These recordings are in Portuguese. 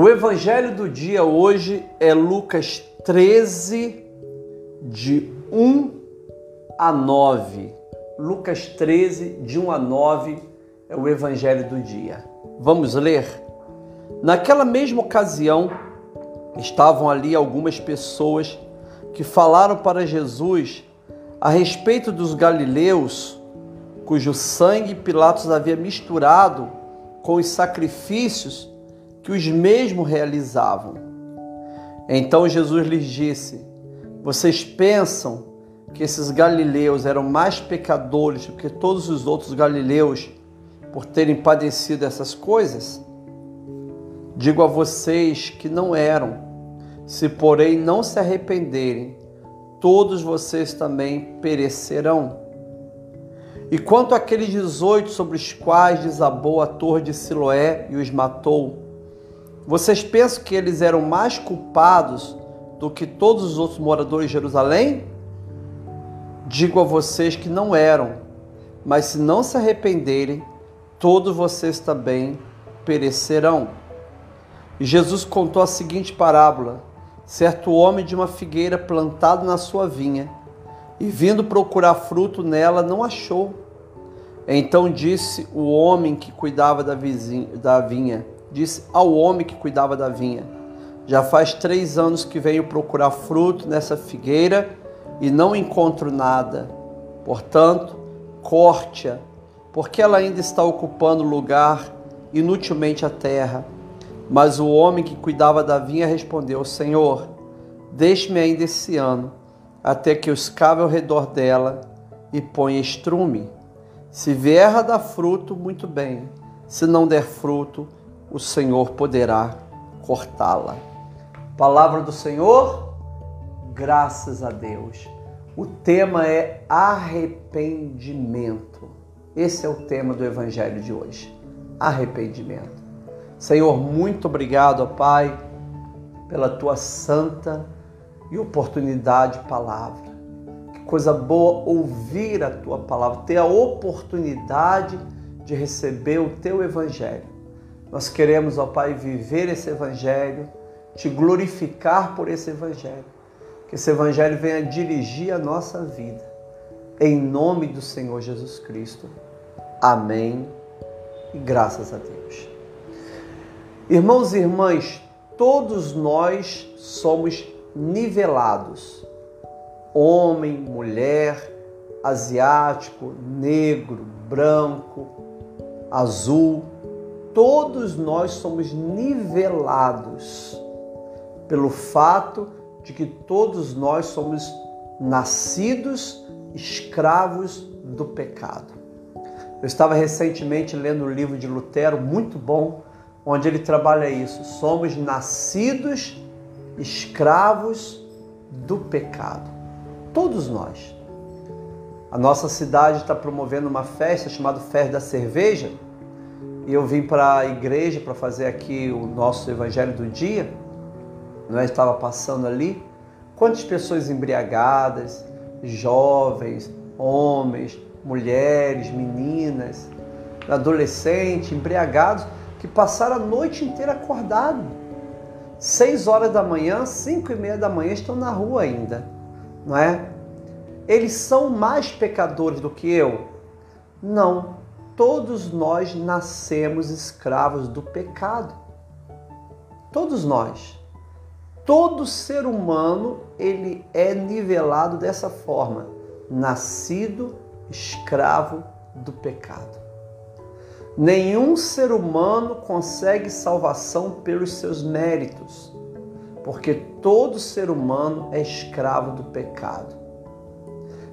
O evangelho do dia hoje é Lucas 13, de 1 a 9. Lucas 13, de 1 a 9 é o evangelho do dia. Vamos ler? Naquela mesma ocasião, estavam ali algumas pessoas que falaram para Jesus a respeito dos galileus, cujo sangue Pilatos havia misturado com os sacrifícios que os mesmos realizavam. Então Jesus lhes disse: Vocês pensam que esses galileus eram mais pecadores do que todos os outros galileus por terem padecido essas coisas? Digo a vocês que não eram. Se, porém, não se arrependerem, todos vocês também perecerão. E quanto àqueles dezoito sobre os quais desabou a torre de Siloé e os matou, vocês pensam que eles eram mais culpados do que todos os outros moradores de Jerusalém? Digo a vocês que não eram, mas se não se arrependerem, todos vocês também perecerão. E Jesus contou a seguinte parábola: certo homem de uma figueira plantado na sua vinha, e vindo procurar fruto nela, não achou. Então disse o homem que cuidava da, vizinha, da vinha: disse ao homem que cuidava da vinha: Já faz três anos que venho procurar fruto nessa figueira e não encontro nada. Portanto, corte-a, porque ela ainda está ocupando lugar inutilmente a terra. Mas o homem que cuidava da vinha respondeu: Senhor, deixe-me ainda esse ano, até que eu escave ao redor dela e ponha estrume. Se vier a dar fruto, muito bem. Se não der fruto, o Senhor poderá cortá-la. Palavra do Senhor, graças a Deus. O tema é arrependimento. Esse é o tema do Evangelho de hoje. Arrependimento. Senhor, muito obrigado, Pai, pela tua santa e oportunidade palavra. Que coisa boa ouvir a tua palavra, ter a oportunidade de receber o teu Evangelho nós queremos, ó Pai, viver esse Evangelho, te glorificar por esse Evangelho. Que esse Evangelho venha dirigir a nossa vida. Em nome do Senhor Jesus Cristo. Amém. E graças a Deus. Irmãos e irmãs, todos nós somos nivelados. Homem, mulher, asiático, negro, branco, azul todos nós somos nivelados pelo fato de que todos nós somos nascidos escravos do pecado. Eu estava recentemente lendo um livro de Lutero muito bom, onde ele trabalha isso. Somos nascidos escravos do pecado. Todos nós. A nossa cidade está promovendo uma festa chamada Festa da Cerveja e eu vim para a igreja para fazer aqui o nosso evangelho do dia, nós estava passando ali, quantas pessoas embriagadas, jovens, homens, mulheres, meninas, adolescentes, embriagados, que passaram a noite inteira acordados. Seis horas da manhã, cinco e meia da manhã estão na rua ainda, não é? Eles são mais pecadores do que eu? Não todos nós nascemos escravos do pecado. Todos nós. Todo ser humano, ele é nivelado dessa forma, nascido escravo do pecado. Nenhum ser humano consegue salvação pelos seus méritos, porque todo ser humano é escravo do pecado.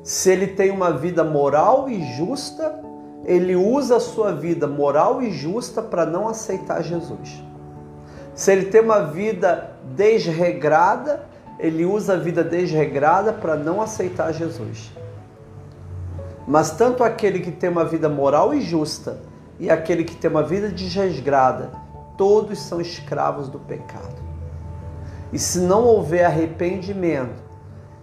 Se ele tem uma vida moral e justa, ele usa a sua vida moral e justa para não aceitar Jesus. Se ele tem uma vida desregrada, ele usa a vida desregrada para não aceitar Jesus. Mas tanto aquele que tem uma vida moral e justa e aquele que tem uma vida desregrada, todos são escravos do pecado. E se não houver arrependimento,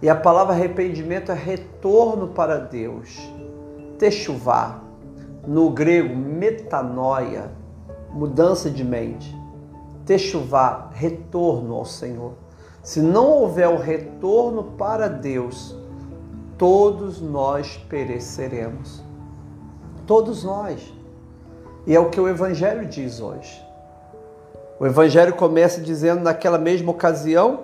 e a palavra arrependimento é retorno para Deus, techuvá, no grego metanoia, mudança de mente. techuvá, retorno ao Senhor. Se não houver o retorno para Deus, todos nós pereceremos. Todos nós. E é o que o Evangelho diz hoje. O Evangelho começa dizendo: naquela mesma ocasião,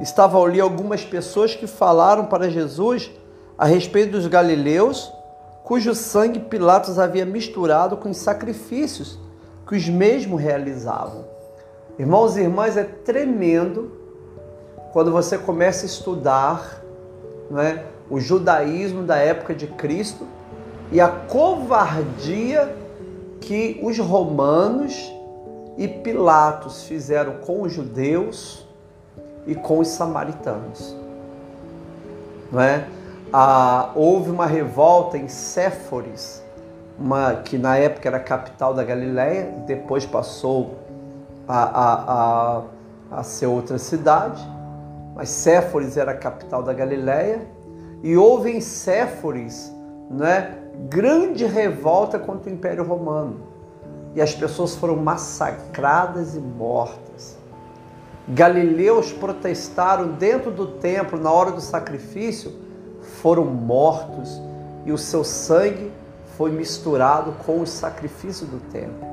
estavam ali algumas pessoas que falaram para Jesus a respeito dos galileus, cujo sangue Pilatos havia misturado com os sacrifícios que os mesmos realizavam. Irmãos e irmãs, é tremendo quando você começa a estudar não é, o judaísmo da época de Cristo e a covardia que os romanos e Pilatos fizeram com os judeus e com os samaritanos. Não é? Ah, houve uma revolta em Séforis, uma, que na época era capital da Galiléia, depois passou a, a, a, a ser outra cidade, mas Séforis era a capital da Galiléia, e houve em Séforis né, grande revolta contra o Império Romano. E as pessoas foram massacradas e mortas. Galileus protestaram dentro do templo na hora do sacrifício, foram mortos e o seu sangue foi misturado com o sacrifício do templo.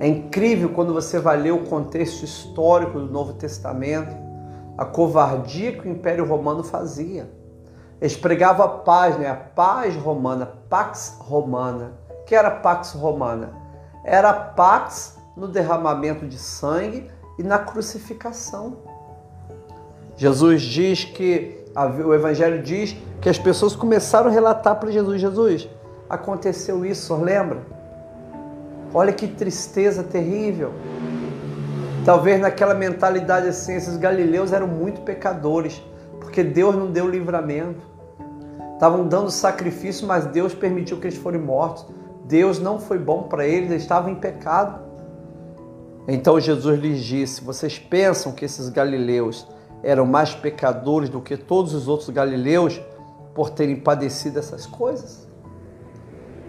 É incrível quando você vai ler o contexto histórico do Novo Testamento, a covardia que o Império Romano fazia. Eles pregavam a paz, né? a paz romana, pax romana. O que era pax romana? Era pax no derramamento de sangue e na crucificação. Jesus diz que, o Evangelho diz que as pessoas começaram a relatar para Jesus: Jesus, aconteceu isso, lembra? Olha que tristeza terrível. Talvez naquela mentalidade assim, esses galileus eram muito pecadores, porque Deus não deu livramento. Estavam dando sacrifício, mas Deus permitiu que eles fossem mortos. Deus não foi bom para eles, eles estavam em pecado. Então Jesus lhes disse: Vocês pensam que esses galileus eram mais pecadores do que todos os outros galileus por terem padecido essas coisas?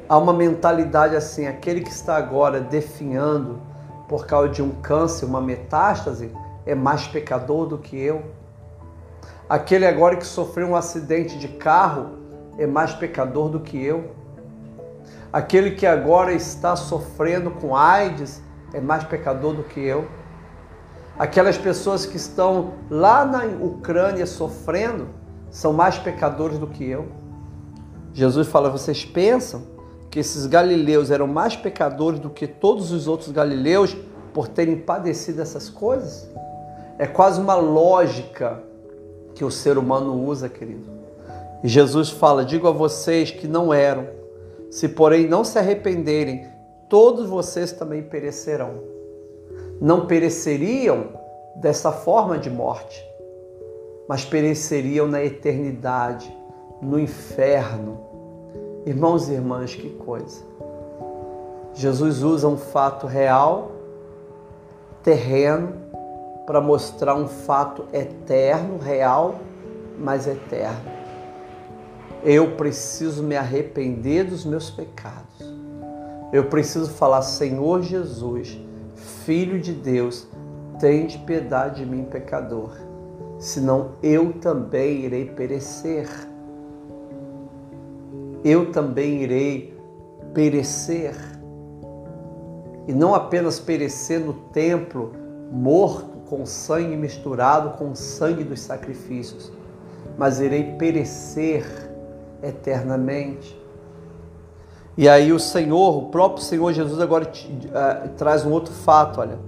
Há uma mentalidade assim: aquele que está agora definhando por causa de um câncer, uma metástase, é mais pecador do que eu. Aquele agora que sofreu um acidente de carro é mais pecador do que eu. Aquele que agora está sofrendo com AIDS é mais pecador do que eu. Aquelas pessoas que estão lá na Ucrânia sofrendo são mais pecadores do que eu. Jesus fala: vocês pensam que esses galileus eram mais pecadores do que todos os outros galileus por terem padecido essas coisas? É quase uma lógica que o ser humano usa, querido. E Jesus fala: digo a vocês que não eram, se porém não se arrependerem, todos vocês também perecerão. Não pereceriam dessa forma de morte, mas pereceriam na eternidade, no inferno. Irmãos e irmãs, que coisa! Jesus usa um fato real, terreno, para mostrar um fato eterno, real, mas eterno. Eu preciso me arrepender dos meus pecados eu preciso falar, Senhor Jesus, Filho de Deus, tem de piedade de mim, pecador, senão eu também irei perecer. Eu também irei perecer. E não apenas perecer no templo, morto, com sangue misturado com o sangue dos sacrifícios, mas irei perecer eternamente. E aí o Senhor, o próprio Senhor Jesus agora uh, traz um outro fato, olha.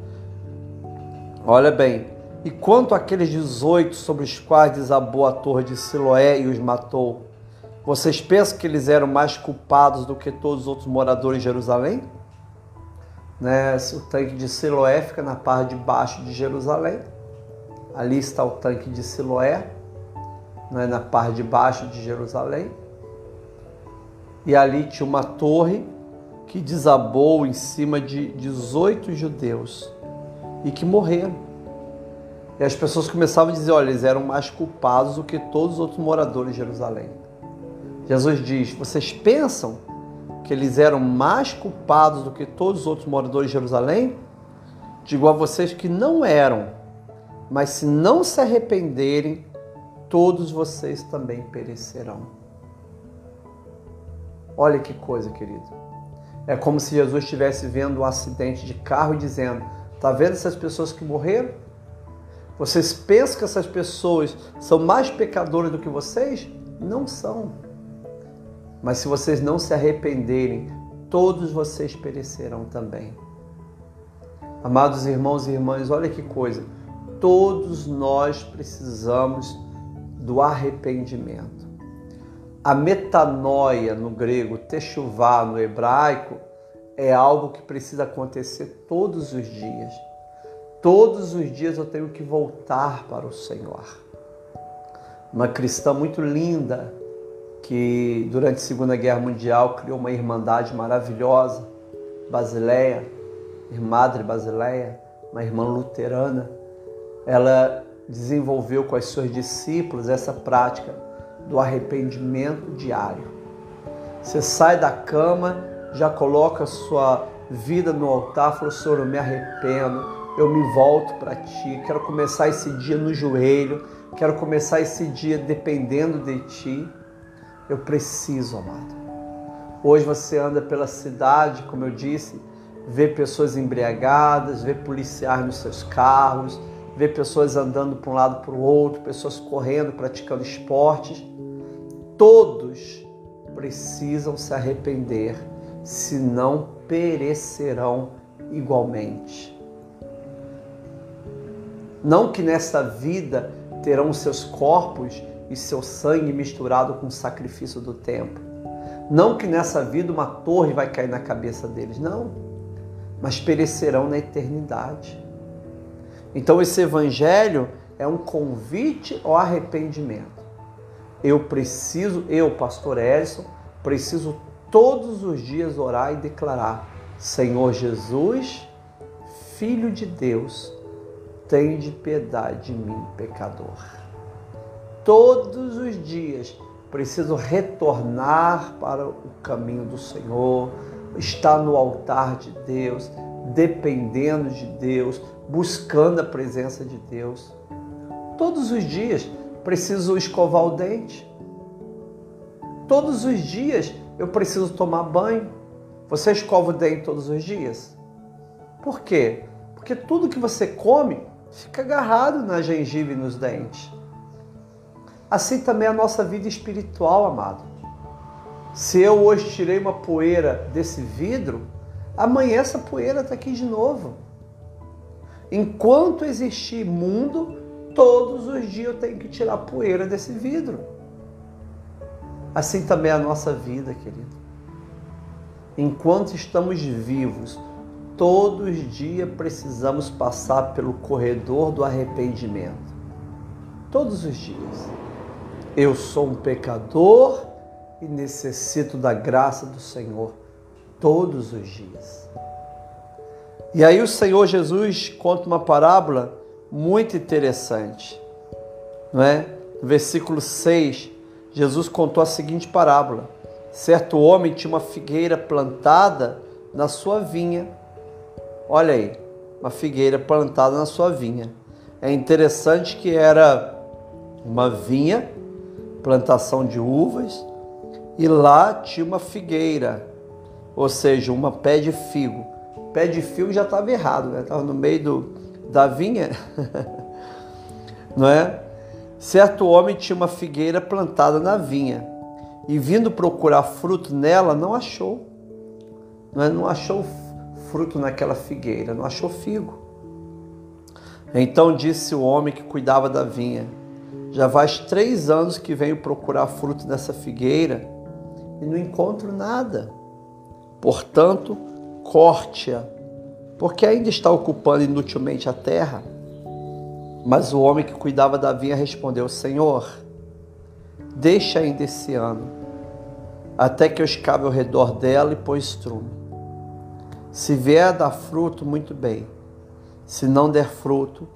Olha bem. E quanto àqueles 18 sobre os quais desabou a torre de Siloé e os matou, vocês pensam que eles eram mais culpados do que todos os outros moradores de Jerusalém? Né? O tanque de Siloé fica na parte de baixo de Jerusalém. Ali está o tanque de Siloé, né? na parte de baixo de Jerusalém e ali tinha uma torre que desabou em cima de 18 judeus e que morreram. E as pessoas começavam a dizer: olha, eles eram mais culpados do que todos os outros moradores de Jerusalém. Jesus diz: vocês pensam que eles eram mais culpados do que todos os outros moradores de Jerusalém? digo a vocês que não eram, mas se não se arrependerem, todos vocês também perecerão. Olha que coisa, querido. É como se Jesus estivesse vendo um acidente de carro e dizendo: Está vendo essas pessoas que morreram? Vocês pensam que essas pessoas são mais pecadoras do que vocês? Não são. Mas se vocês não se arrependerem, todos vocês perecerão também. Amados irmãos e irmãs, olha que coisa. Todos nós precisamos do arrependimento. A metanoia no grego, techuvá no hebraico, é algo que precisa acontecer todos os dias. Todos os dias eu tenho que voltar para o Senhor. Uma cristã muito linda que durante a Segunda Guerra Mundial criou uma irmandade maravilhosa, Basileia, Madre Basileia, uma irmã luterana. Ela desenvolveu com as suas discípulos essa prática do arrependimento diário. Você sai da cama, já coloca sua vida no altar, fala, Senhor, eu me arrependo, eu me volto para Ti, quero começar esse dia no joelho, quero começar esse dia dependendo de Ti. Eu preciso, amado. Hoje você anda pela cidade, como eu disse, vê pessoas embriagadas, vê policiais nos seus carros, vê pessoas andando para um lado para o outro, pessoas correndo, praticando esportes todos precisam se arrepender, senão perecerão igualmente. Não que nesta vida terão seus corpos e seu sangue misturado com o sacrifício do tempo. Não que nessa vida uma torre vai cair na cabeça deles, não. Mas perecerão na eternidade. Então esse evangelho é um convite ao arrependimento eu preciso, eu, pastor Edson, preciso todos os dias orar e declarar: Senhor Jesus, Filho de Deus, tem de piedade de mim, pecador. Todos os dias preciso retornar para o caminho do Senhor, estar no altar de Deus, dependendo de Deus, buscando a presença de Deus. Todos os dias preciso escovar o dente. Todos os dias eu preciso tomar banho. Você escova o dente todos os dias? Por quê? Porque tudo que você come fica agarrado na gengiva e nos dentes. Assim também é a nossa vida espiritual, amado. Se eu hoje tirei uma poeira desse vidro, amanhã essa poeira está aqui de novo. Enquanto existir mundo, Todos os dias eu tenho que tirar poeira desse vidro. Assim também é a nossa vida, querido. Enquanto estamos vivos, todos os dias precisamos passar pelo corredor do arrependimento. Todos os dias. Eu sou um pecador e necessito da graça do Senhor todos os dias. E aí o Senhor Jesus conta uma parábola muito interessante. Não é? No versículo 6, Jesus contou a seguinte parábola: Certo homem tinha uma figueira plantada na sua vinha. Olha aí, uma figueira plantada na sua vinha. É interessante que era uma vinha, plantação de uvas, e lá tinha uma figueira, ou seja, uma pé de figo. Pé de figo já estava errado, né? Estava no meio do, da vinha, não é? Certo homem tinha uma figueira plantada na vinha e vindo procurar fruto nela, não achou. Não, é? não achou fruto naquela figueira, não achou figo. Então disse o homem que cuidava da vinha: Já faz três anos que venho procurar fruto nessa figueira e não encontro nada. Portanto, corte-a porque ainda está ocupando inutilmente a terra. Mas o homem que cuidava da vinha respondeu: Senhor, deixa ainda esse ano, até que eu escabe ao redor dela e põe estrume. Se vier dar fruto, muito bem. Se não der fruto,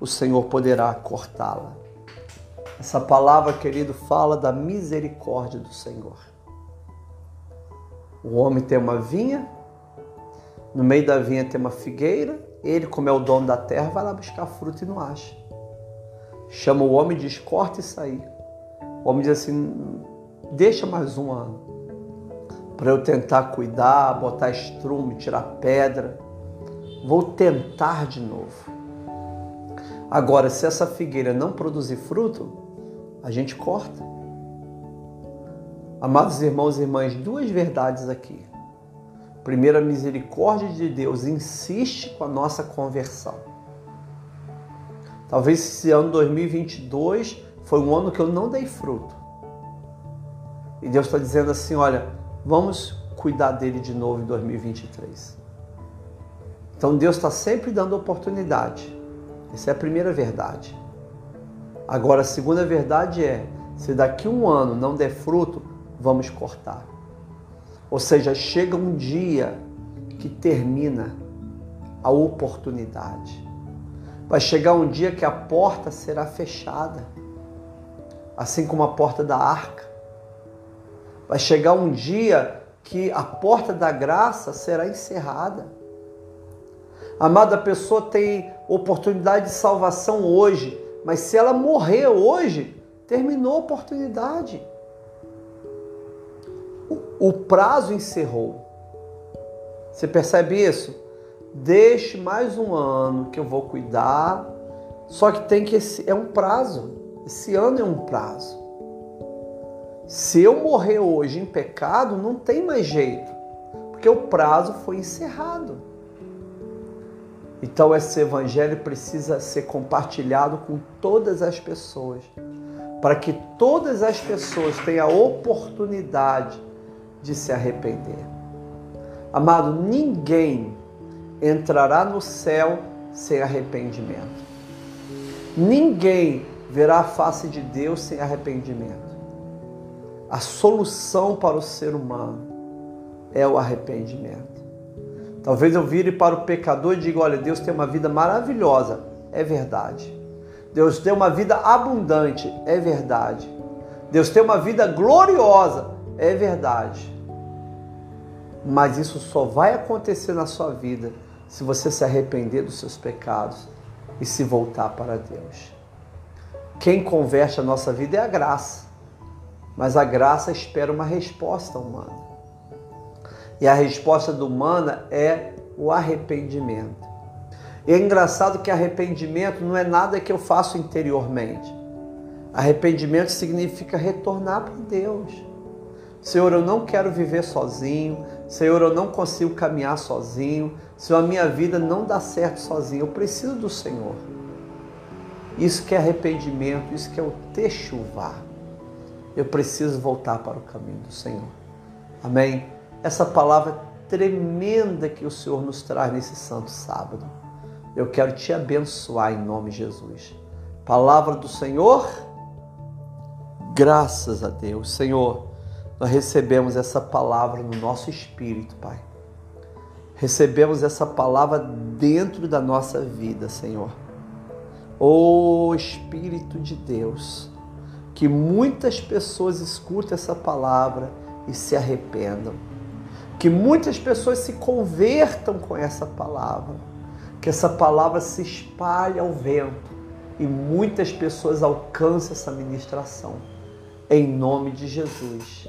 o Senhor poderá cortá-la. Essa palavra, querido, fala da misericórdia do Senhor. O homem tem uma vinha, No meio da vinha tem uma figueira, ele, como é o dono da terra, vai lá buscar fruto e não acha. Chama o homem, diz: corta e sair. O homem diz assim: deixa mais um ano para eu tentar cuidar, botar estrume, tirar pedra. Vou tentar de novo. Agora, se essa figueira não produzir fruto, a gente corta. Amados irmãos e irmãs, duas verdades aqui. Primeiro, a misericórdia de Deus insiste com a nossa conversão. Talvez esse ano 2022 foi um ano que eu não dei fruto. E Deus está dizendo assim: olha, vamos cuidar dele de novo em 2023. Então Deus está sempre dando oportunidade. Essa é a primeira verdade. Agora, a segunda verdade é: se daqui um ano não der fruto, vamos cortar. Ou seja, chega um dia que termina a oportunidade. Vai chegar um dia que a porta será fechada, assim como a porta da arca. Vai chegar um dia que a porta da graça será encerrada. Amada pessoa tem oportunidade de salvação hoje, mas se ela morrer hoje, terminou a oportunidade. O, prazo encerrou. Você percebe isso? Deixe mais um ano que eu vou cuidar. Só que tem que é um prazo. Esse ano é um prazo. Se eu morrer hoje em pecado, não tem mais jeito, porque o prazo foi encerrado. Então esse evangelho precisa ser compartilhado com todas as pessoas, para que todas as pessoas tenham a oportunidade de se arrepender. Amado, ninguém entrará no céu sem arrependimento. Ninguém verá a face de Deus sem arrependimento. A solução para o ser humano é o arrependimento. Talvez eu vire para o pecador e diga: olha, Deus tem uma vida maravilhosa. É verdade. Deus tem uma vida abundante. É verdade. Deus tem uma vida gloriosa. É verdade. Mas isso só vai acontecer na sua vida se você se arrepender dos seus pecados e se voltar para Deus. Quem converte a nossa vida é a graça mas a graça espera uma resposta humana. E a resposta humana é o arrependimento. E é engraçado que arrependimento não é nada que eu faço interiormente. Arrependimento significa retornar para Deus. Senhor, eu não quero viver sozinho. Senhor, eu não consigo caminhar sozinho. Senhor, a minha vida não dá certo sozinho. Eu preciso do Senhor. Isso que é arrependimento, isso que é o techuvá eu preciso voltar para o caminho do Senhor. Amém? Essa palavra tremenda que o Senhor nos traz nesse santo sábado. Eu quero te abençoar em nome de Jesus. Palavra do Senhor, graças a Deus. Senhor, nós recebemos essa palavra no nosso espírito, Pai. Recebemos essa palavra dentro da nossa vida, Senhor. Ô Espírito de Deus, que muitas pessoas escutem essa palavra e se arrependam. Que muitas pessoas se convertam com essa palavra. Que essa palavra se espalhe ao vento e muitas pessoas alcancem essa ministração. Em nome de Jesus.